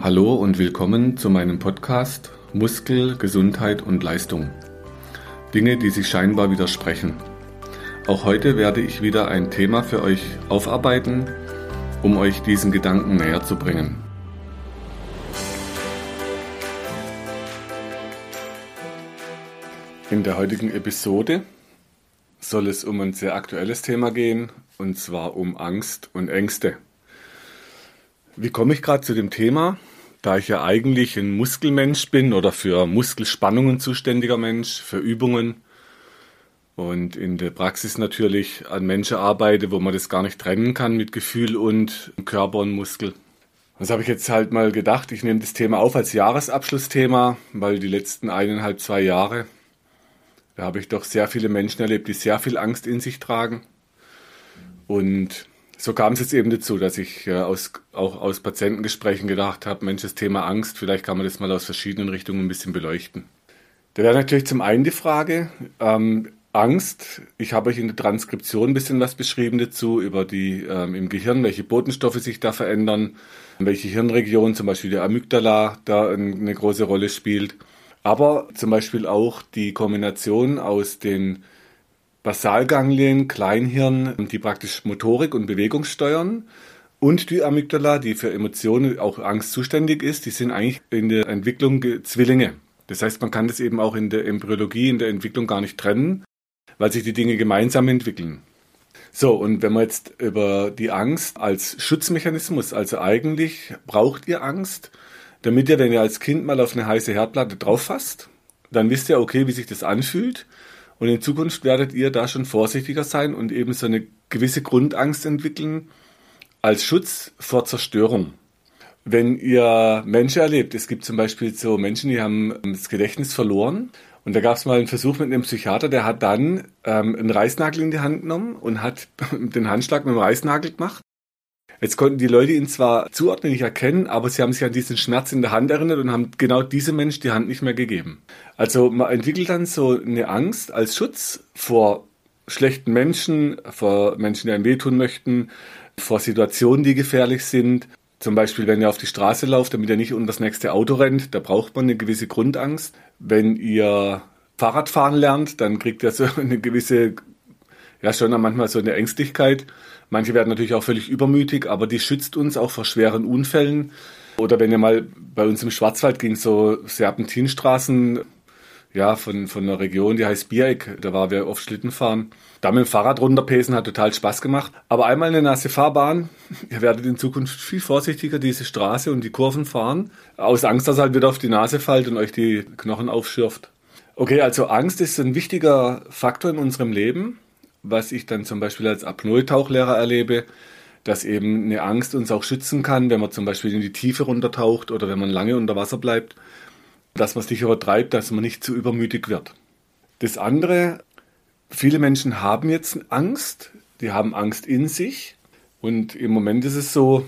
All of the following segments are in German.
Hallo und willkommen zu meinem Podcast Muskel, Gesundheit und Leistung. Dinge, die sich scheinbar widersprechen. Auch heute werde ich wieder ein Thema für euch aufarbeiten, um euch diesen Gedanken näher zu bringen. In der heutigen Episode soll es um ein sehr aktuelles Thema gehen, und zwar um Angst und Ängste. Wie komme ich gerade zu dem Thema? Da ich ja eigentlich ein Muskelmensch bin oder für Muskelspannungen zuständiger Mensch, für Übungen und in der Praxis natürlich an Menschen arbeite, wo man das gar nicht trennen kann mit Gefühl und Körper und Muskel. Das habe ich jetzt halt mal gedacht, ich nehme das Thema auf als Jahresabschlussthema, weil die letzten eineinhalb, zwei Jahre, da habe ich doch sehr viele Menschen erlebt, die sehr viel Angst in sich tragen. Und so kam es jetzt eben dazu, dass ich äh, aus, auch aus Patientengesprächen gedacht habe, Mensch, das Thema Angst, vielleicht kann man das mal aus verschiedenen Richtungen ein bisschen beleuchten. Da wäre natürlich zum einen die Frage, ähm, Angst, ich habe euch in der Transkription ein bisschen was beschrieben dazu, über die ähm, im Gehirn, welche Botenstoffe sich da verändern, welche Hirnregion, zum Beispiel der Amygdala, da eine große Rolle spielt. Aber zum Beispiel auch die Kombination aus den Basalganglien, Kleinhirn, die praktisch Motorik und Bewegung steuern. Und die Amygdala, die für Emotionen, auch Angst zuständig ist, die sind eigentlich in der Entwicklung Zwillinge. Das heißt, man kann das eben auch in der Embryologie, in der Entwicklung gar nicht trennen, weil sich die Dinge gemeinsam entwickeln. So, und wenn man jetzt über die Angst als Schutzmechanismus, also eigentlich braucht ihr Angst, damit ihr, wenn ihr als Kind mal auf eine heiße Herdplatte drauf fasst, dann wisst ihr, okay, wie sich das anfühlt und in Zukunft werdet ihr da schon vorsichtiger sein und eben so eine gewisse Grundangst entwickeln als Schutz vor Zerstörung. Wenn ihr Menschen erlebt, es gibt zum Beispiel so Menschen, die haben das Gedächtnis verloren. Und da gab es mal einen Versuch mit einem Psychiater, der hat dann ähm, einen Reißnagel in die Hand genommen und hat den Handschlag mit dem Reißnagel gemacht. Jetzt konnten die Leute ihn zwar zuordnen, nicht erkennen, aber sie haben sich an diesen Schmerz in der Hand erinnert und haben genau diesem Mensch die Hand nicht mehr gegeben. Also man entwickelt dann so eine Angst als Schutz vor schlechten Menschen, vor Menschen, die einem wehtun möchten, vor Situationen, die gefährlich sind. Zum Beispiel, wenn ihr auf die Straße lauft, damit ihr nicht unter das nächste Auto rennt, da braucht man eine gewisse Grundangst. Wenn ihr Fahrradfahren lernt, dann kriegt ihr so eine gewisse, ja schon manchmal so eine Ängstlichkeit. Manche werden natürlich auch völlig übermütig, aber die schützt uns auch vor schweren Unfällen. Oder wenn ihr mal bei uns im Schwarzwald ging, so Serpentinstraßen, ja, von, von einer Region, die heißt Biereck, da waren wir oft Schlitten fahren. Da mit dem Fahrrad runterpesen hat total Spaß gemacht. Aber einmal eine nasse Fahrbahn, ihr werdet in Zukunft viel vorsichtiger diese Straße und die Kurven fahren. Aus Angst, dass halt wieder auf die Nase fällt und euch die Knochen aufschürft. Okay, also Angst ist ein wichtiger Faktor in unserem Leben was ich dann zum Beispiel als Apnoe-Tauchlehrer erlebe, dass eben eine Angst uns auch schützen kann, wenn man zum Beispiel in die Tiefe runtertaucht oder wenn man lange unter Wasser bleibt, dass man sich übertreibt, dass man nicht zu übermütig wird. Das andere, viele Menschen haben jetzt Angst, die haben Angst in sich und im Moment ist es so,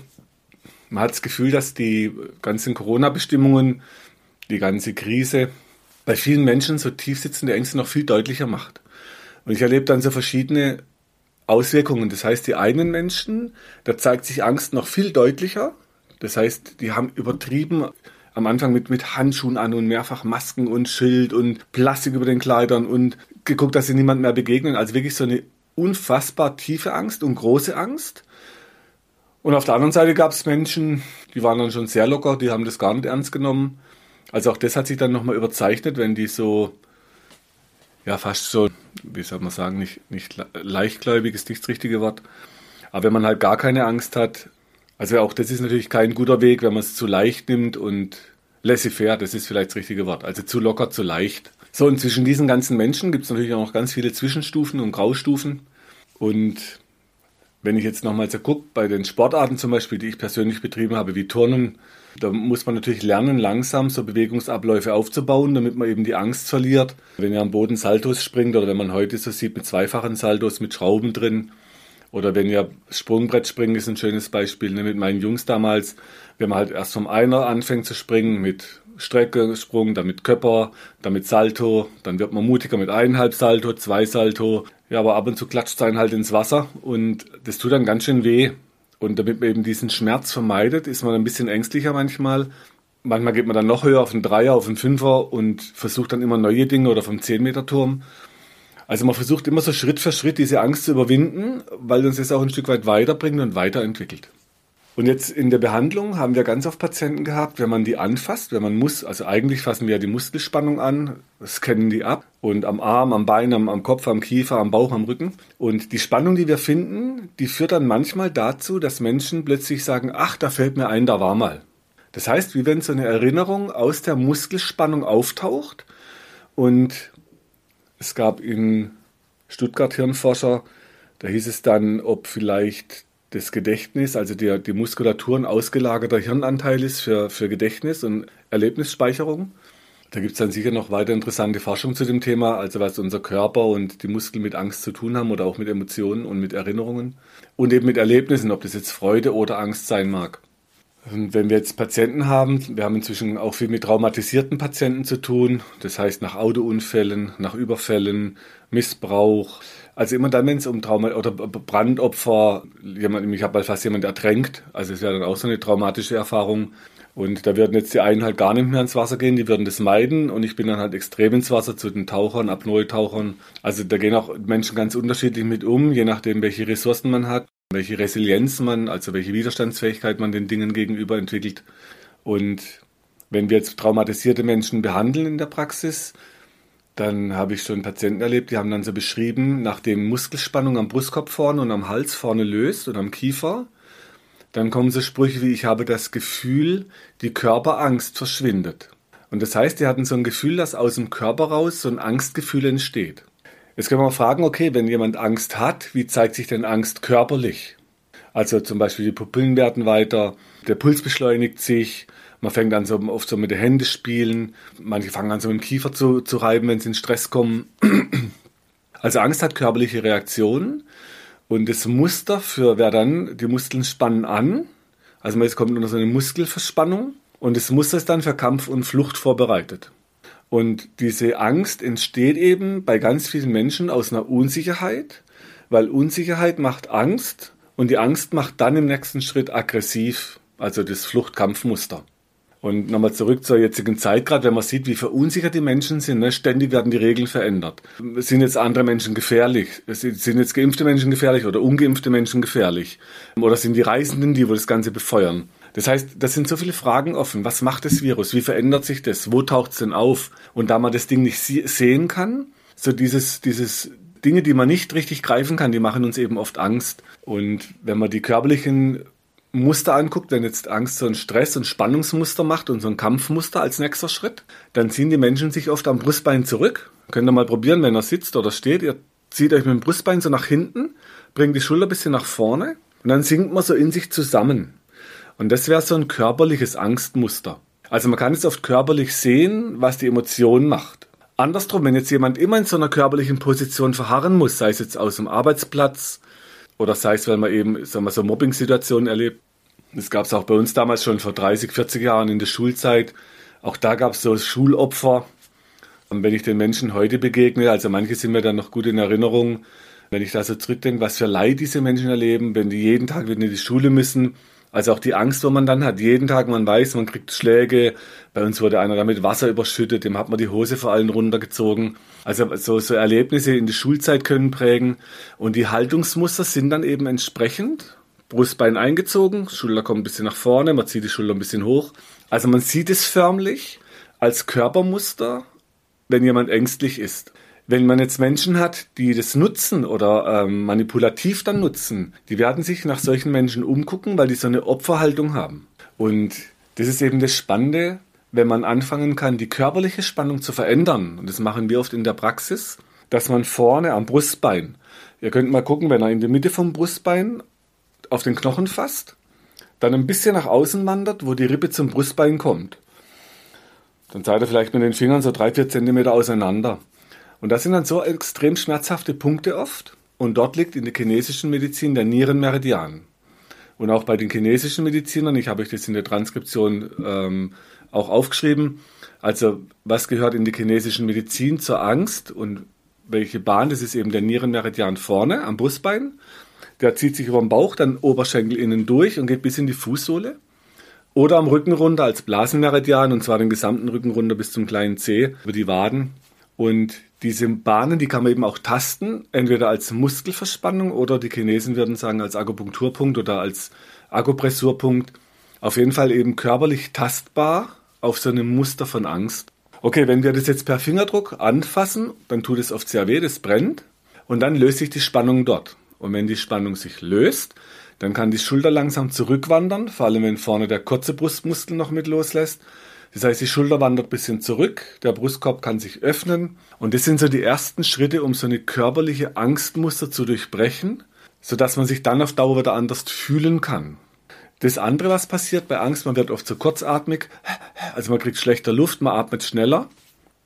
man hat das Gefühl, dass die ganzen Corona-Bestimmungen, die ganze Krise bei vielen Menschen so tief sitzende Ängste noch viel deutlicher macht. Und ich erlebe dann so verschiedene Auswirkungen. Das heißt, die einen Menschen, da zeigt sich Angst noch viel deutlicher. Das heißt, die haben übertrieben am Anfang mit, mit Handschuhen an und mehrfach Masken und Schild und Plastik über den Kleidern und geguckt, dass sie niemand mehr begegnen. Also wirklich so eine unfassbar tiefe Angst und große Angst. Und auf der anderen Seite gab es Menschen, die waren dann schon sehr locker, die haben das gar nicht ernst genommen. Also auch das hat sich dann nochmal überzeichnet, wenn die so ja fast so, wie soll man sagen, nicht, nicht leichtgläubig ist nicht das richtige Wort. Aber wenn man halt gar keine Angst hat, also auch das ist natürlich kein guter Weg, wenn man es zu leicht nimmt und laissez-faire, das ist vielleicht das richtige Wort. Also zu locker, zu leicht. So, und zwischen diesen ganzen Menschen gibt es natürlich auch noch ganz viele Zwischenstufen und Graustufen. Und wenn ich jetzt nochmal so gucke, bei den Sportarten zum Beispiel, die ich persönlich betrieben habe, wie Turnen, da muss man natürlich lernen, langsam so Bewegungsabläufe aufzubauen, damit man eben die Angst verliert. Wenn ihr am Boden Saltos springt oder wenn man heute so sieht mit zweifachen Saltos mit Schrauben drin, oder wenn ihr Sprungbrett springen, ist ein schönes Beispiel. Ne? Mit meinen Jungs damals, wenn man halt erst vom Einer anfängt zu springen, mit Strecke, Sprung, dann mit Köpper, dann mit Salto, dann wird man mutiger mit eineinhalb Salto, zwei Salto. Ja, aber ab und zu klatscht es einen halt ins Wasser und das tut dann ganz schön weh. Und damit man eben diesen Schmerz vermeidet, ist man ein bisschen ängstlicher manchmal. Manchmal geht man dann noch höher auf einen Dreier, auf einen Fünfer und versucht dann immer neue Dinge oder vom 10-Meter-Turm. Also man versucht immer so Schritt für Schritt diese Angst zu überwinden, weil uns das auch ein Stück weit weiterbringt und weiterentwickelt. Und jetzt in der Behandlung haben wir ganz oft Patienten gehabt, wenn man die anfasst, wenn man muss, also eigentlich fassen wir ja die Muskelspannung an, scannen die ab und am Arm, am Bein, am, am Kopf, am Kiefer, am Bauch, am Rücken. Und die Spannung, die wir finden, die führt dann manchmal dazu, dass Menschen plötzlich sagen, ach, da fällt mir ein, da war mal. Das heißt, wie wenn so eine Erinnerung aus der Muskelspannung auftaucht und es gab in Stuttgart Hirnforscher, da hieß es dann, ob vielleicht das Gedächtnis, also die, die Muskulatur ein ausgelagerter Hirnanteil ist für, für Gedächtnis und Erlebnisspeicherung. Da gibt es dann sicher noch weiter interessante Forschung zu dem Thema, also was unser Körper und die Muskeln mit Angst zu tun haben oder auch mit Emotionen und mit Erinnerungen und eben mit Erlebnissen, ob das jetzt Freude oder Angst sein mag. Und wenn wir jetzt Patienten haben, wir haben inzwischen auch viel mit traumatisierten Patienten zu tun, das heißt nach Autounfällen, nach Überfällen, Missbrauch, also immer dann, wenn es um Trauma oder Brandopfer, jemand, ich habe mal fast jemand ertränkt, also es wäre dann auch so eine traumatische Erfahrung. Und da würden jetzt die einen halt gar nicht mehr ins Wasser gehen, die würden das meiden und ich bin dann halt extrem ins Wasser zu den Tauchern, Apnoe-Tauchern. Also da gehen auch Menschen ganz unterschiedlich mit um, je nachdem, welche Ressourcen man hat, welche Resilienz man, also welche Widerstandsfähigkeit man den Dingen gegenüber entwickelt. Und wenn wir jetzt traumatisierte Menschen behandeln in der Praxis, dann habe ich schon Patienten erlebt, die haben dann so beschrieben, nachdem Muskelspannung am Brustkorb vorne und am Hals vorne löst und am Kiefer, dann kommen so Sprüche wie, ich habe das Gefühl, die Körperangst verschwindet. Und das heißt, die hatten so ein Gefühl, dass aus dem Körper raus so ein Angstgefühl entsteht. Jetzt können wir fragen, okay, wenn jemand Angst hat, wie zeigt sich denn Angst körperlich? Also zum Beispiel die Pupillen werden weiter, der Puls beschleunigt sich, man fängt an so oft so mit den Händen spielen. Manche fangen an so mit dem Kiefer zu, zu reiben, wenn sie in Stress kommen. Also Angst hat körperliche Reaktionen. Und das Muster für wer dann, die Muskeln spannen an. Also man kommt unter so eine Muskelverspannung. Und das Muster ist dann für Kampf und Flucht vorbereitet. Und diese Angst entsteht eben bei ganz vielen Menschen aus einer Unsicherheit, weil Unsicherheit macht Angst und die Angst macht dann im nächsten Schritt aggressiv, also das Fluchtkampfmuster. Und nochmal zurück zur jetzigen Zeit, gerade wenn man sieht, wie verunsichert die Menschen sind, ne? ständig werden die Regeln verändert. Sind jetzt andere Menschen gefährlich? Sind jetzt geimpfte Menschen gefährlich oder ungeimpfte Menschen gefährlich? Oder sind die Reisenden die, wo das Ganze befeuern? Das heißt, das sind so viele Fragen offen. Was macht das Virus? Wie verändert sich das? Wo taucht es denn auf? Und da man das Ding nicht sehen kann, so dieses, dieses Dinge, die man nicht richtig greifen kann, die machen uns eben oft Angst. Und wenn man die körperlichen Muster anguckt, wenn jetzt Angst so ein Stress- und Spannungsmuster macht und so ein Kampfmuster als nächster Schritt, dann ziehen die Menschen sich oft am Brustbein zurück. Könnt ihr mal probieren, wenn er sitzt oder steht. Ihr zieht euch mit dem Brustbein so nach hinten, bringt die Schulter ein bisschen nach vorne und dann sinkt man so in sich zusammen. Und das wäre so ein körperliches Angstmuster. Also man kann es oft körperlich sehen, was die Emotion macht. Andersrum, wenn jetzt jemand immer in so einer körperlichen Position verharren muss, sei es jetzt aus dem Arbeitsplatz, oder sei es, weil man eben sagen wir, so Mobbing-Situationen erlebt. Das gab es auch bei uns damals schon vor 30, 40 Jahren in der Schulzeit. Auch da gab es so Schulopfer. Und wenn ich den Menschen heute begegne, also manche sind mir dann noch gut in Erinnerung, wenn ich da so zurückdenke, was für Leid diese Menschen erleben, wenn die jeden Tag wieder in die Schule müssen, also auch die Angst, wo man dann hat, jeden Tag, man weiß, man kriegt Schläge. Bei uns wurde einer damit Wasser überschüttet, dem hat man die Hose vor allen runtergezogen. Also so, so Erlebnisse in die Schulzeit können prägen. Und die Haltungsmuster sind dann eben entsprechend. Brustbein eingezogen, Schulter kommt ein bisschen nach vorne, man zieht die Schulter ein bisschen hoch. Also man sieht es förmlich als Körpermuster, wenn jemand ängstlich ist. Wenn man jetzt Menschen hat, die das nutzen oder ähm, manipulativ dann nutzen, die werden sich nach solchen Menschen umgucken, weil die so eine Opferhaltung haben. Und das ist eben das Spannende, wenn man anfangen kann, die körperliche Spannung zu verändern. Und das machen wir oft in der Praxis, dass man vorne am Brustbein, ihr könnt mal gucken, wenn er in der Mitte vom Brustbein auf den Knochen fasst, dann ein bisschen nach außen wandert, wo die Rippe zum Brustbein kommt. Dann seid ihr vielleicht mit den Fingern so drei, vier Zentimeter auseinander. Und das sind dann so extrem schmerzhafte Punkte oft. Und dort liegt in der chinesischen Medizin der Nierenmeridian. Und auch bei den chinesischen Medizinern, ich habe euch das in der Transkription ähm, auch aufgeschrieben, also was gehört in die chinesischen Medizin zur Angst und welche Bahn, das ist eben der Nierenmeridian vorne am Brustbein. Der zieht sich über den Bauch, dann Oberschenkel innen durch und geht bis in die Fußsohle. Oder am Rücken runter als Blasenmeridian und zwar den gesamten Rücken runter bis zum kleinen Zeh über die Waden. Und diese Bahnen, die kann man eben auch tasten, entweder als Muskelverspannung oder die Chinesen würden sagen als Akupunkturpunkt oder als Akupressurpunkt. Auf jeden Fall eben körperlich tastbar auf so einem Muster von Angst. Okay, wenn wir das jetzt per Fingerdruck anfassen, dann tut es oft sehr weh, das brennt und dann löst sich die Spannung dort. Und wenn die Spannung sich löst, dann kann die Schulter langsam zurückwandern, vor allem wenn vorne der kurze Brustmuskel noch mit loslässt. Das heißt, die Schulter wandert ein bisschen zurück, der Brustkorb kann sich öffnen. Und das sind so die ersten Schritte, um so eine körperliche Angstmuster zu durchbrechen, sodass man sich dann auf Dauer wieder anders fühlen kann. Das andere, was passiert bei Angst, man wird oft so kurzatmig, also man kriegt schlechter Luft, man atmet schneller.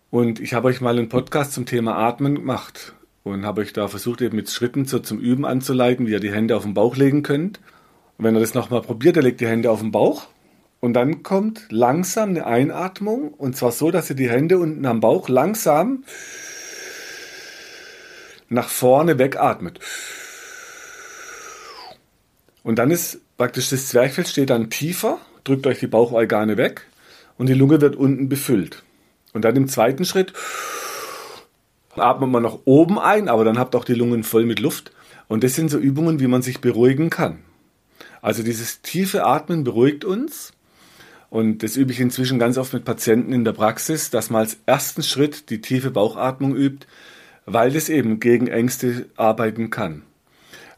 Und ich habe euch mal einen Podcast zum Thema Atmen gemacht und habe euch da versucht, eben mit Schritten so zum Üben anzuleiten, wie ihr die Hände auf den Bauch legen könnt. Und wenn ihr das nochmal probiert, ihr legt die Hände auf den Bauch und dann kommt langsam eine Einatmung und zwar so, dass ihr die Hände unten am Bauch langsam nach vorne wegatmet. Und dann ist praktisch das Zwerchfell steht dann tiefer, drückt euch die Bauchorgane weg und die Lunge wird unten befüllt. Und dann im zweiten Schritt atmet man nach oben ein, aber dann habt auch die Lungen voll mit Luft. Und das sind so Übungen, wie man sich beruhigen kann. Also dieses tiefe Atmen beruhigt uns. Und das übe ich inzwischen ganz oft mit Patienten in der Praxis, dass man als ersten Schritt die tiefe Bauchatmung übt, weil das eben gegen Ängste arbeiten kann.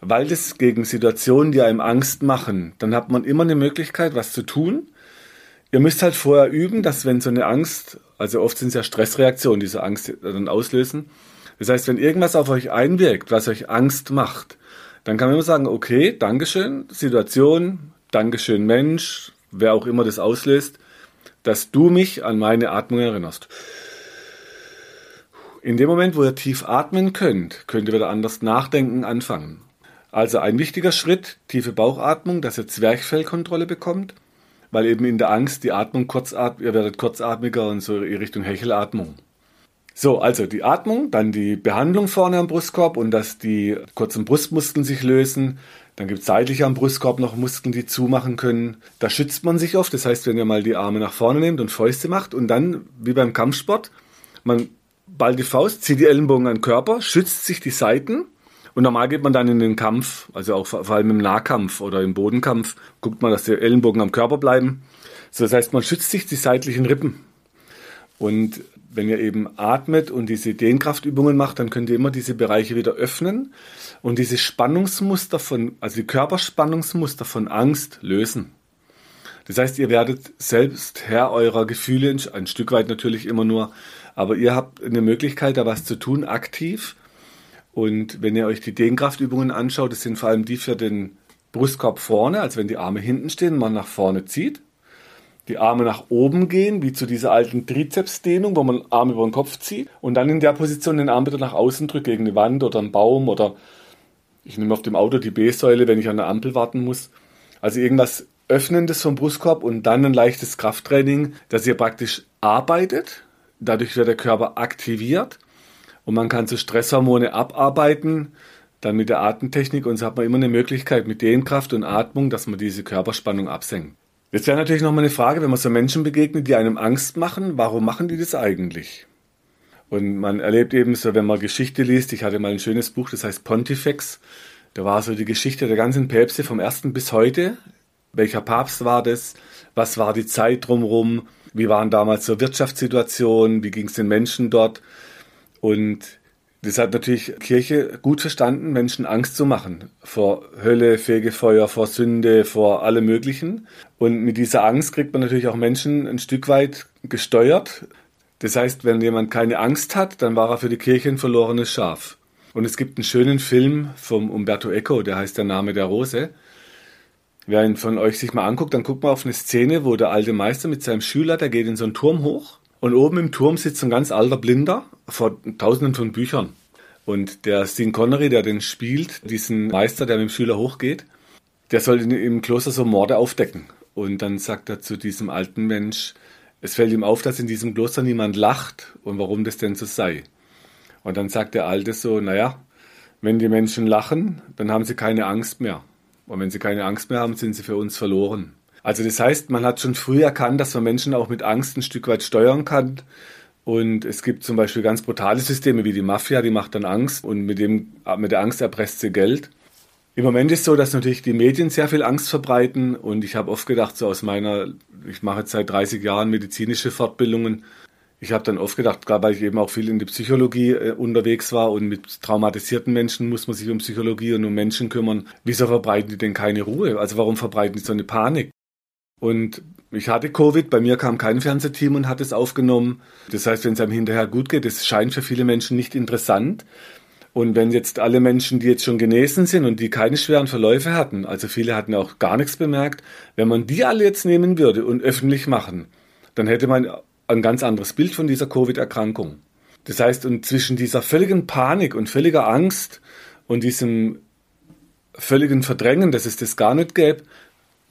Weil das gegen Situationen, die einem Angst machen, dann hat man immer eine Möglichkeit, was zu tun. Ihr müsst halt vorher üben, dass wenn so eine Angst, also oft sind es ja Stressreaktionen, die so Angst dann auslösen. Das heißt, wenn irgendwas auf euch einwirkt, was euch Angst macht, dann kann man immer sagen, okay, Dankeschön, Situation, Dankeschön, Mensch, wer auch immer das auslöst, dass du mich an meine Atmung erinnerst. In dem Moment, wo ihr tief atmen könnt, könnt ihr wieder anders nachdenken anfangen. Also ein wichtiger Schritt, tiefe Bauchatmung, dass ihr Zwerchfellkontrolle bekommt weil eben in der Angst die Atmung kurzatmig, ihr werdet kurzatmiger und so in Richtung Hechelatmung. So, also die Atmung, dann die Behandlung vorne am Brustkorb und dass die kurzen Brustmuskeln sich lösen. Dann gibt es seitlich am Brustkorb noch Muskeln, die zumachen können. Da schützt man sich oft. Das heißt, wenn ihr mal die Arme nach vorne nehmt und Fäuste macht und dann, wie beim Kampfsport, man ballt die Faust, zieht die Ellenbogen an den Körper, schützt sich die Seiten und normal geht man dann in den Kampf, also auch vor allem im Nahkampf oder im Bodenkampf, guckt man, dass die Ellenbogen am Körper bleiben. So, das heißt, man schützt sich die seitlichen Rippen. Und wenn ihr eben atmet und diese Dehnkraftübungen macht, dann könnt ihr immer diese Bereiche wieder öffnen und diese Spannungsmuster von, also die Körperspannungsmuster von Angst lösen. Das heißt, ihr werdet selbst Herr eurer Gefühle, ein Stück weit natürlich immer nur, aber ihr habt eine Möglichkeit, da was zu tun, aktiv und wenn ihr euch die Dehnkraftübungen anschaut, das sind vor allem die für den Brustkorb vorne, als wenn die Arme hinten stehen, man nach vorne zieht. Die Arme nach oben gehen, wie zu dieser alten Trizepsdehnung, wo man Arme über den Kopf zieht. Und dann in der Position den Arm wieder nach außen drückt, gegen eine Wand oder einen Baum oder ich nehme auf dem Auto die B-Säule, wenn ich an der Ampel warten muss. Also irgendwas Öffnendes vom Brustkorb und dann ein leichtes Krafttraining, dass ihr praktisch arbeitet. Dadurch wird der Körper aktiviert und man kann so Stresshormone abarbeiten, dann mit der Atemtechnik und so hat man immer eine Möglichkeit mit Dehnkraft und Atmung, dass man diese Körperspannung absenkt. Jetzt wäre natürlich nochmal eine Frage, wenn man so Menschen begegnet, die einem Angst machen, warum machen die das eigentlich? Und man erlebt eben so, wenn man Geschichte liest, ich hatte mal ein schönes Buch, das heißt Pontifex, da war so die Geschichte der ganzen Päpste vom ersten bis heute. Welcher Papst war das? Was war die Zeit drumherum? Wie waren damals so Wirtschaftssituationen? Wie ging es den Menschen dort? Und das hat natürlich Kirche gut verstanden, Menschen Angst zu machen vor Hölle, Fegefeuer, vor Sünde, vor allem Möglichen. Und mit dieser Angst kriegt man natürlich auch Menschen ein Stück weit gesteuert. Das heißt, wenn jemand keine Angst hat, dann war er für die Kirche ein verlorenes Schaf. Und es gibt einen schönen Film vom Umberto Eco, der heißt Der Name der Rose. Wer ihn von euch sich mal anguckt, dann guckt man auf eine Szene, wo der alte Meister mit seinem Schüler, der geht in so einen Turm hoch und oben im Turm sitzt ein ganz alter Blinder vor tausenden von Büchern. Und der Sean Connery, der den spielt, diesen Meister, der mit dem Schüler hochgeht, der soll im Kloster so Morde aufdecken. Und dann sagt er zu diesem alten Mensch, es fällt ihm auf, dass in diesem Kloster niemand lacht und warum das denn so sei. Und dann sagt der Alte so, naja, Wenn die Menschen lachen, dann haben sie keine Angst mehr. Und wenn sie keine Angst mehr haben, sind sie für uns verloren. Also das heißt, man hat schon früh erkannt, dass man Menschen auch mit Angst ein Stück weit steuern kann. Und es gibt zum Beispiel ganz brutale Systeme wie die Mafia, die macht dann Angst und mit, dem, mit der Angst erpresst sie Geld. Im Moment ist so, dass natürlich die Medien sehr viel Angst verbreiten und ich habe oft gedacht, so aus meiner, ich mache jetzt seit 30 Jahren medizinische Fortbildungen, ich habe dann oft gedacht, gerade weil ich eben auch viel in die Psychologie äh, unterwegs war und mit traumatisierten Menschen muss man sich um Psychologie und um Menschen kümmern. Wieso verbreiten die denn keine Ruhe? Also warum verbreiten die so eine Panik? Und ich hatte Covid, bei mir kam kein Fernsehteam und hat es aufgenommen. Das heißt, wenn es einem hinterher gut geht, das scheint für viele Menschen nicht interessant. Und wenn jetzt alle Menschen, die jetzt schon genesen sind und die keine schweren Verläufe hatten, also viele hatten auch gar nichts bemerkt, wenn man die alle jetzt nehmen würde und öffentlich machen, dann hätte man ein ganz anderes Bild von dieser Covid-Erkrankung. Das heißt, und zwischen dieser völligen Panik und völliger Angst und diesem völligen Verdrängen, dass es das gar nicht gäbe,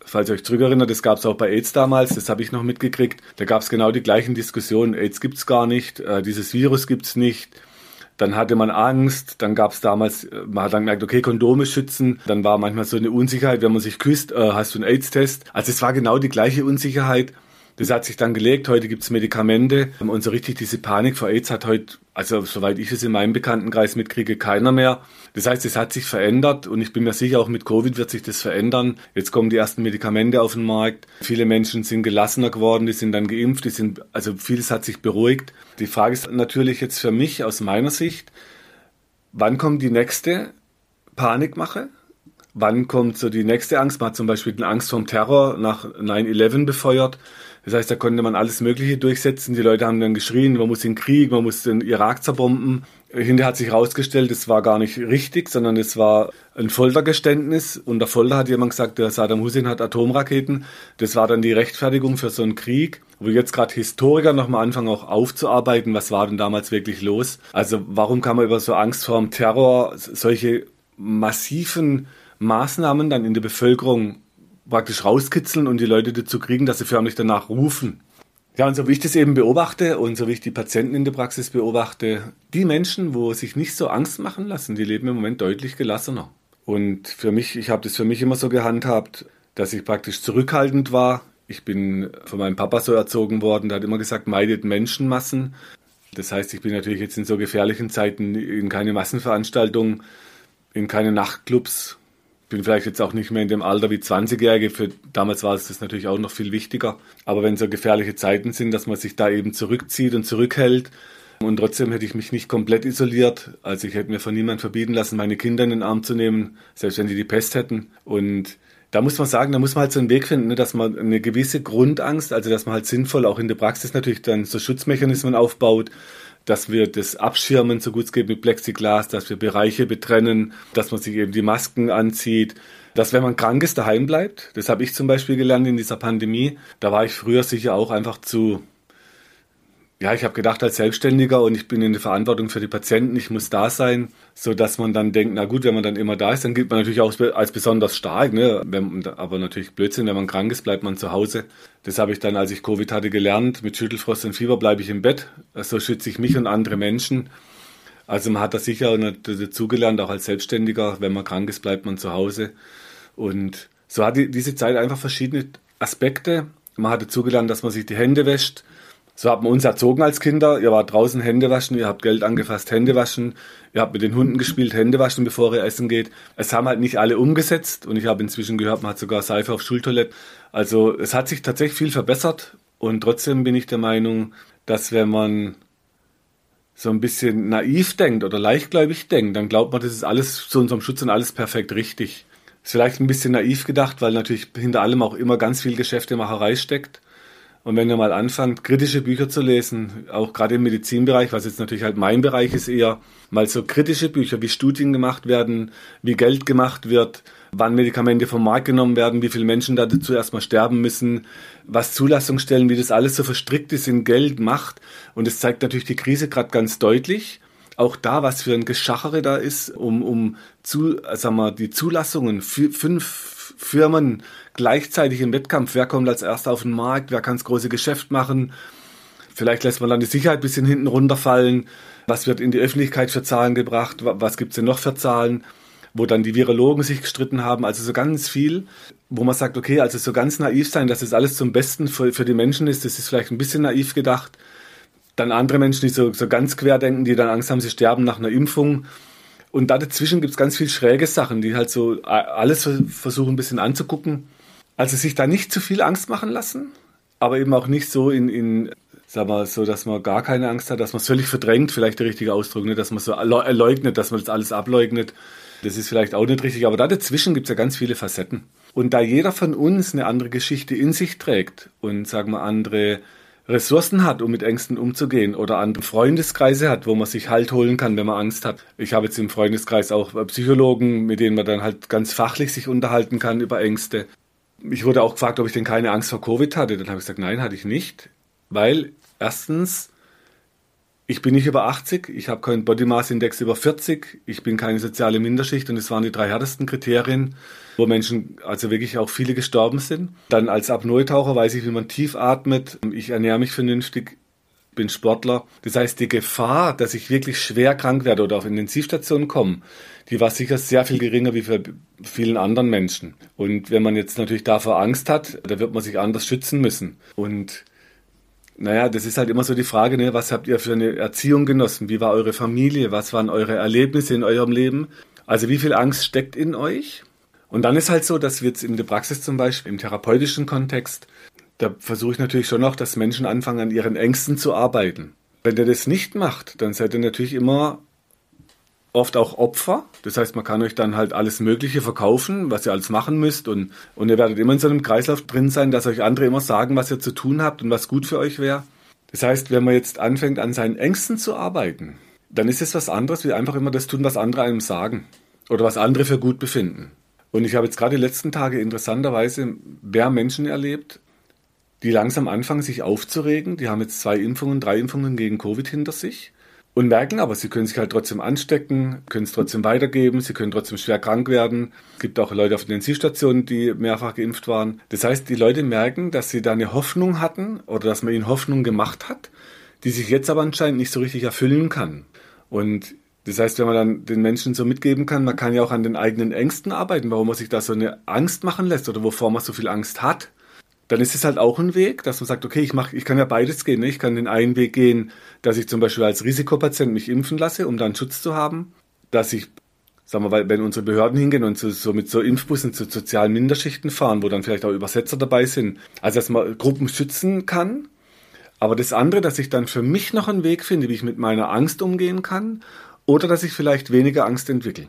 falls ihr euch zurückerinnert, das gab es auch bei AIDS damals, das habe ich noch mitgekriegt, da gab es genau die gleichen Diskussionen, AIDS gibt es gar nicht, äh, dieses Virus gibt es nicht, dann hatte man Angst, dann gab es damals, äh, man hat dann gemerkt, okay, Kondome schützen, dann war manchmal so eine Unsicherheit, wenn man sich küsst, äh, hast du einen AIDS-Test. Also es war genau die gleiche Unsicherheit das hat sich dann gelegt. Heute gibt es Medikamente. Und so richtig diese Panik vor AIDS hat heute, also soweit ich es in meinem Bekanntenkreis mitkriege, keiner mehr. Das heißt, es hat sich verändert und ich bin mir sicher, auch mit Covid wird sich das verändern. Jetzt kommen die ersten Medikamente auf den Markt. Viele Menschen sind gelassener geworden, die sind dann geimpft, die sind, also vieles hat sich beruhigt. Die Frage ist natürlich jetzt für mich aus meiner Sicht, wann kommt die nächste Panikmache? Wann kommt so die nächste Angst? Man hat zum Beispiel die Angst vom Terror nach 9-11 befeuert. Das heißt, da konnte man alles Mögliche durchsetzen. Die Leute haben dann geschrien, man muss den Krieg, man muss den Irak zerbomben. Hinterher hat sich herausgestellt, das war gar nicht richtig, sondern es war ein Foltergeständnis. Unter Folter hat jemand gesagt, der Saddam Hussein hat Atomraketen. Das war dann die Rechtfertigung für so einen Krieg, wo jetzt gerade Historiker nochmal anfangen auch aufzuarbeiten, was war denn damals wirklich los. Also warum kann man über so Angst vor dem Terror solche massiven Maßnahmen dann in der Bevölkerung praktisch rauskitzeln und die Leute dazu kriegen, dass sie förmlich danach rufen. Ja, und so wie ich das eben beobachte und so wie ich die Patienten in der Praxis beobachte, die Menschen, wo sich nicht so Angst machen lassen, die leben im Moment deutlich gelassener. Und für mich, ich habe das für mich immer so gehandhabt, dass ich praktisch zurückhaltend war. Ich bin von meinem Papa so erzogen worden, der hat immer gesagt, meidet Menschenmassen. Das heißt, ich bin natürlich jetzt in so gefährlichen Zeiten in keine Massenveranstaltungen, in keine Nachtclubs, bin vielleicht jetzt auch nicht mehr in dem Alter wie 20-Jährige. Für damals war es das natürlich auch noch viel wichtiger. Aber wenn so gefährliche Zeiten sind, dass man sich da eben zurückzieht und zurückhält. Und trotzdem hätte ich mich nicht komplett isoliert. Also ich hätte mir von niemandem verbieten lassen, meine Kinder in den Arm zu nehmen, selbst wenn die die Pest hätten. Und da muss man sagen, da muss man halt so einen Weg finden, ne, dass man eine gewisse Grundangst, also dass man halt sinnvoll auch in der Praxis natürlich dann so Schutzmechanismen aufbaut, dass wir das abschirmen, so gut es geht mit Plexiglas, dass wir Bereiche betrennen, dass man sich eben die Masken anzieht, dass wenn man krank ist, daheim bleibt. Das habe ich zum Beispiel gelernt in dieser Pandemie. Da war ich früher sicher auch einfach zu ja, ich habe gedacht als Selbstständiger und ich bin in der Verantwortung für die Patienten, ich muss da sein, so dass man dann denkt, na gut, wenn man dann immer da ist, dann gilt man natürlich auch als besonders stark, ne? Wenn, aber natürlich Blödsinn, wenn man krank ist, bleibt man zu Hause. Das habe ich dann, als ich Covid hatte, gelernt. Mit Schüttelfrost und Fieber bleibe ich im Bett. So schütze ich mich und andere Menschen. Also man hat da sicher dazugelernt, auch als Selbstständiger, wenn man krank ist, bleibt man zu Hause. Und so hat die, diese Zeit einfach verschiedene Aspekte. Man hat dazugelernt, dass man sich die Hände wäscht, so hat man uns erzogen als Kinder. Ihr wart draußen Hände waschen, ihr habt Geld angefasst, Hände waschen. Ihr habt mit den Hunden gespielt, Hände waschen, bevor ihr essen geht. Es haben halt nicht alle umgesetzt und ich habe inzwischen gehört, man hat sogar Seife auf Schultoilette. Also es hat sich tatsächlich viel verbessert und trotzdem bin ich der Meinung, dass wenn man so ein bisschen naiv denkt oder leichtgläubig denkt, dann glaubt man, das ist alles zu unserem Schutz und alles perfekt richtig. Ist vielleicht ein bisschen naiv gedacht, weil natürlich hinter allem auch immer ganz viel Geschäftemacherei steckt. Und wenn ihr mal anfangt, kritische Bücher zu lesen, auch gerade im Medizinbereich, was jetzt natürlich halt mein Bereich ist eher, mal so kritische Bücher, wie Studien gemacht werden, wie Geld gemacht wird, wann Medikamente vom Markt genommen werden, wie viele Menschen da dazu erstmal sterben müssen, was Zulassungsstellen, wie das alles so verstrickt ist in Geld, Macht. Und es zeigt natürlich die Krise gerade ganz deutlich. Auch da, was für ein Geschachere da ist, um, um zu, sagen wir, die Zulassungen, fünf Firmen gleichzeitig im Wettkampf. Wer kommt als erster auf den Markt? Wer kann das große Geschäft machen? Vielleicht lässt man dann die Sicherheit ein bisschen hinten runterfallen. Was wird in die Öffentlichkeit für Zahlen gebracht? Was gibt es denn noch für Zahlen? Wo dann die Virologen sich gestritten haben. Also so ganz viel, wo man sagt, okay, also so ganz naiv sein, dass es alles zum Besten für, für die Menschen ist, das ist vielleicht ein bisschen naiv gedacht. Dann andere Menschen, die so, so ganz quer denken, die dann Angst haben, sie sterben nach einer Impfung. Und da dazwischen gibt es ganz viel schräge Sachen, die halt so alles versuchen ein bisschen anzugucken. Also sich da nicht zu viel Angst machen lassen, aber eben auch nicht so in, in sag mal, so, dass man gar keine Angst hat, dass man es völlig verdrängt, vielleicht der richtige Ausdruck, ne? dass man so leugnet, dass man das alles ableugnet. Das ist vielleicht auch nicht richtig, aber da dazwischen gibt es ja ganz viele Facetten. Und da jeder von uns eine andere Geschichte in sich trägt und, sagen wir, andere Ressourcen hat, um mit Ängsten umzugehen oder andere Freundeskreise hat, wo man sich Halt holen kann, wenn man Angst hat. Ich habe jetzt im Freundeskreis auch Psychologen, mit denen man dann halt ganz fachlich sich unterhalten kann über Ängste. Ich wurde auch gefragt, ob ich denn keine Angst vor Covid hatte. Dann habe ich gesagt, nein, hatte ich nicht, weil erstens ich bin nicht über 80, ich habe keinen Body Mass Index über 40, ich bin keine soziale Minderschicht und es waren die drei härtesten Kriterien, wo Menschen, also wirklich auch viele gestorben sind. Dann als Apnoe-Taucher weiß ich, wie man tief atmet. Ich ernähre mich vernünftig, bin Sportler. Das heißt, die Gefahr, dass ich wirklich schwer krank werde oder auf Intensivstationen komme, die war sicher sehr viel geringer wie für vielen anderen Menschen. Und wenn man jetzt natürlich davor Angst hat, da wird man sich anders schützen müssen. Und naja, das ist halt immer so die Frage, ne? was habt ihr für eine Erziehung genossen? Wie war eure Familie? Was waren eure Erlebnisse in eurem Leben? Also wie viel Angst steckt in euch? Und dann ist halt so, dass wir jetzt in der Praxis zum Beispiel, im therapeutischen Kontext, da versuche ich natürlich schon noch, dass Menschen anfangen, an ihren Ängsten zu arbeiten. Wenn der das nicht macht, dann seid ihr natürlich immer oft auch Opfer. Das heißt, man kann euch dann halt alles Mögliche verkaufen, was ihr alles machen müsst. Und, und ihr werdet immer in so einem Kreislauf drin sein, dass euch andere immer sagen, was ihr zu tun habt und was gut für euch wäre. Das heißt, wenn man jetzt anfängt, an seinen Ängsten zu arbeiten, dann ist es was anderes, wie einfach immer das tun, was andere einem sagen. Oder was andere für gut befinden. Und ich habe jetzt gerade die letzten Tage interessanterweise mehr Menschen erlebt, die langsam anfangen, sich aufzuregen. Die haben jetzt zwei Impfungen, drei Impfungen gegen Covid hinter sich und merken aber, sie können sich halt trotzdem anstecken, können es trotzdem weitergeben, sie können trotzdem schwer krank werden. Es gibt auch Leute auf den Intensivstationen, die mehrfach geimpft waren. Das heißt, die Leute merken, dass sie da eine Hoffnung hatten oder dass man ihnen Hoffnung gemacht hat, die sich jetzt aber anscheinend nicht so richtig erfüllen kann. Und das heißt, wenn man dann den Menschen so mitgeben kann, man kann ja auch an den eigenen Ängsten arbeiten, warum man sich da so eine Angst machen lässt oder wovor man so viel Angst hat dann ist es halt auch ein Weg, dass man sagt, okay, ich mach, ich kann ja beides gehen. Ne? Ich kann den einen Weg gehen, dass ich zum Beispiel als Risikopatient mich impfen lasse, um dann Schutz zu haben, dass ich, sagen wir, weil wenn unsere Behörden hingehen und so, so mit so Impfbussen zu sozialen Minderschichten fahren, wo dann vielleicht auch Übersetzer dabei sind, also dass man Gruppen schützen kann. Aber das andere, dass ich dann für mich noch einen Weg finde, wie ich mit meiner Angst umgehen kann, oder dass ich vielleicht weniger Angst entwickle.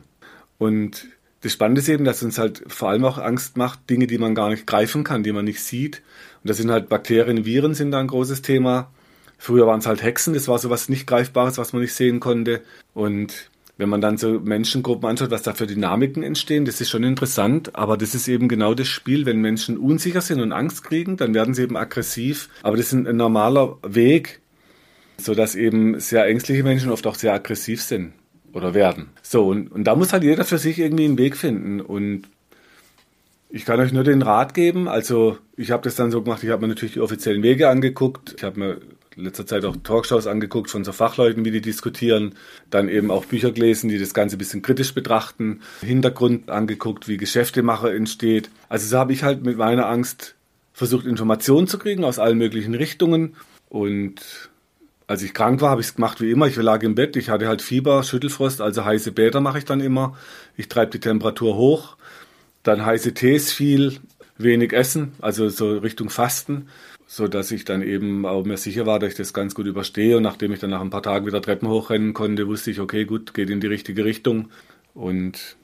Und das Spannende ist eben, dass uns halt vor allem auch Angst macht, Dinge, die man gar nicht greifen kann, die man nicht sieht. Und das sind halt Bakterien, Viren sind da ein großes Thema. Früher waren es halt Hexen, das war so was nicht Greifbares, was man nicht sehen konnte. Und wenn man dann so Menschengruppen anschaut, was da für Dynamiken entstehen, das ist schon interessant. Aber das ist eben genau das Spiel. Wenn Menschen unsicher sind und Angst kriegen, dann werden sie eben aggressiv. Aber das ist ein normaler Weg, sodass eben sehr ängstliche Menschen oft auch sehr aggressiv sind oder werden. So, und, und da muss halt jeder für sich irgendwie einen Weg finden. Und ich kann euch nur den Rat geben. Also, ich habe das dann so gemacht, ich habe mir natürlich die offiziellen Wege angeguckt. Ich habe mir in letzter Zeit auch Talkshows angeguckt von so Fachleuten, wie die diskutieren. Dann eben auch Bücher gelesen, die das Ganze ein bisschen kritisch betrachten. Hintergrund angeguckt, wie Geschäftemacher entsteht. Also, so habe ich halt mit meiner Angst versucht, Informationen zu kriegen aus allen möglichen Richtungen. Und als ich krank war, habe ich es gemacht wie immer. Ich lag im Bett, ich hatte halt Fieber, Schüttelfrost, also heiße Bäder mache ich dann immer. Ich treibe die Temperatur hoch, dann heiße Tees viel, wenig essen, also so Richtung Fasten, so dass ich dann eben auch mir sicher war, dass ich das ganz gut überstehe. Und nachdem ich dann nach ein paar Tagen wieder Treppen hochrennen konnte, wusste ich, okay, gut, geht in die richtige Richtung. Und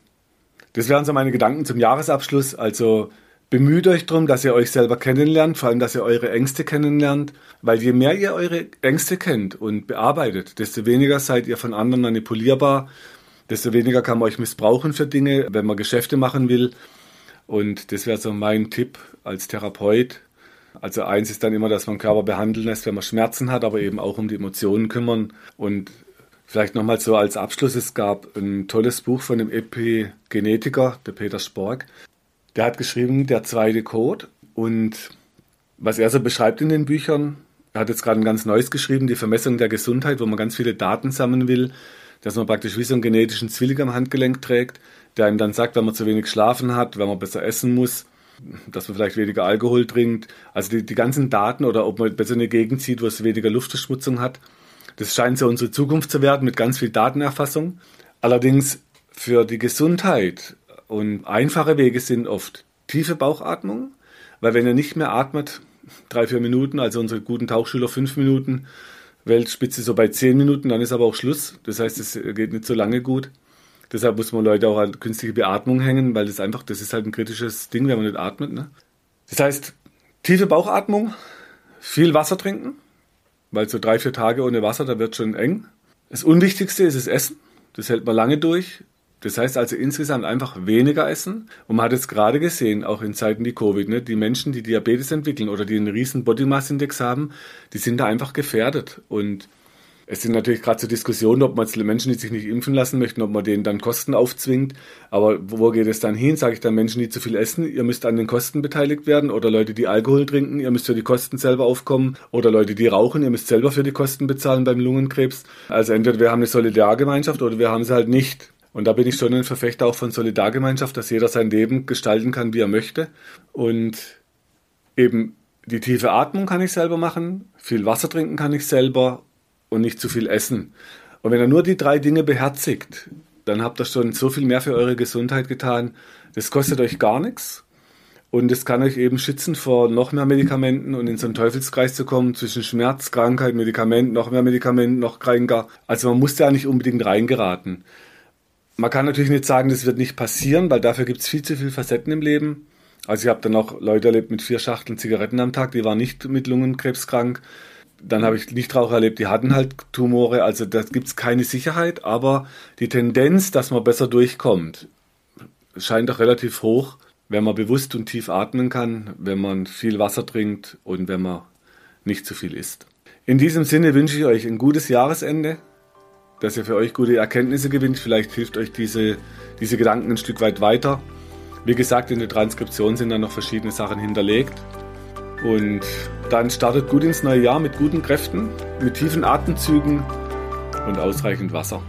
das wären so meine Gedanken zum Jahresabschluss. Also Bemüht euch darum, dass ihr euch selber kennenlernt, vor allem, dass ihr eure Ängste kennenlernt, weil je mehr ihr eure Ängste kennt und bearbeitet, desto weniger seid ihr von anderen manipulierbar, desto weniger kann man euch missbrauchen für Dinge, wenn man Geschäfte machen will. Und das wäre so mein Tipp als Therapeut. Also eins ist dann immer, dass man Körper behandeln lässt, wenn man Schmerzen hat, aber eben auch um die Emotionen kümmern. Und vielleicht nochmal so als Abschluss, es gab ein tolles Buch von dem Epigenetiker, der Peter Spork, der hat geschrieben, der zweite Code. Und was er so beschreibt in den Büchern, hat jetzt gerade ein ganz neues geschrieben, die Vermessung der Gesundheit, wo man ganz viele Daten sammeln will, dass man praktisch wie so einen genetischen Zwilling am Handgelenk trägt, der einem dann sagt, wenn man zu wenig schlafen hat, wenn man besser essen muss, dass man vielleicht weniger Alkohol trinkt. Also die, die ganzen Daten oder ob man besser in eine Gegend zieht, wo es weniger Luftverschmutzung hat. Das scheint so unsere Zukunft zu werden mit ganz viel Datenerfassung. Allerdings für die Gesundheit und einfache Wege sind oft tiefe Bauchatmung, weil wenn ihr nicht mehr atmet, drei, vier Minuten, also unsere guten Tauchschüler fünf Minuten, Weltspitze so bei zehn Minuten, dann ist aber auch Schluss. Das heißt, es geht nicht so lange gut. Deshalb muss man Leute auch an künstliche Beatmung hängen, weil das einfach, das ist halt ein kritisches Ding, wenn man nicht atmet. Ne? Das heißt, tiefe Bauchatmung, viel Wasser trinken, weil so drei, vier Tage ohne Wasser, da wird schon eng. Das Unwichtigste ist das Essen. Das hält man lange durch. Das heißt also insgesamt einfach weniger essen. Und man hat es gerade gesehen, auch in Zeiten wie Covid, ne, die Menschen, die Diabetes entwickeln oder die einen riesen Body Mass Index haben, die sind da einfach gefährdet. Und es sind natürlich gerade so Diskussionen, ob man Menschen, die sich nicht impfen lassen möchten, ob man denen dann Kosten aufzwingt. Aber wo geht es dann hin? Sage ich dann Menschen, die zu viel essen, ihr müsst an den Kosten beteiligt werden. Oder Leute, die Alkohol trinken, ihr müsst für die Kosten selber aufkommen. Oder Leute, die rauchen, ihr müsst selber für die Kosten bezahlen beim Lungenkrebs. Also entweder wir haben eine Solidargemeinschaft oder wir haben sie halt nicht. Und da bin ich schon ein Verfechter auch von Solidargemeinschaft, dass jeder sein Leben gestalten kann, wie er möchte. Und eben die tiefe Atmung kann ich selber machen, viel Wasser trinken kann ich selber und nicht zu viel essen. Und wenn ihr nur die drei Dinge beherzigt, dann habt ihr schon so viel mehr für eure Gesundheit getan. Das kostet euch gar nichts. Und es kann euch eben schützen vor noch mehr Medikamenten und in so einen Teufelskreis zu kommen zwischen Schmerz, Krankheit, Medikament, noch mehr Medikament, noch kränker. Also man muss da nicht unbedingt reingeraten. Man kann natürlich nicht sagen, das wird nicht passieren, weil dafür gibt es viel zu viele Facetten im Leben. Also ich habe dann auch Leute erlebt mit vier Schachteln Zigaretten am Tag, die waren nicht mit Lungenkrebs krank. Dann habe ich Nichtraucher erlebt, die hatten halt Tumore. Also da gibt es keine Sicherheit, aber die Tendenz, dass man besser durchkommt, scheint doch relativ hoch, wenn man bewusst und tief atmen kann, wenn man viel Wasser trinkt und wenn man nicht zu viel isst. In diesem Sinne wünsche ich euch ein gutes Jahresende, dass ihr für euch gute Erkenntnisse gewinnt. Vielleicht hilft euch diese, diese Gedanken ein Stück weit weiter. Wie gesagt, in der Transkription sind dann noch verschiedene Sachen hinterlegt. Und dann startet gut ins neue Jahr mit guten Kräften, mit tiefen Atemzügen und ausreichend Wasser.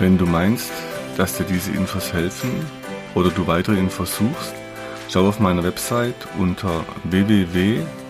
Wenn du meinst, dass dir diese Infos helfen oder du weitere Infos suchst, schau auf meiner Website unter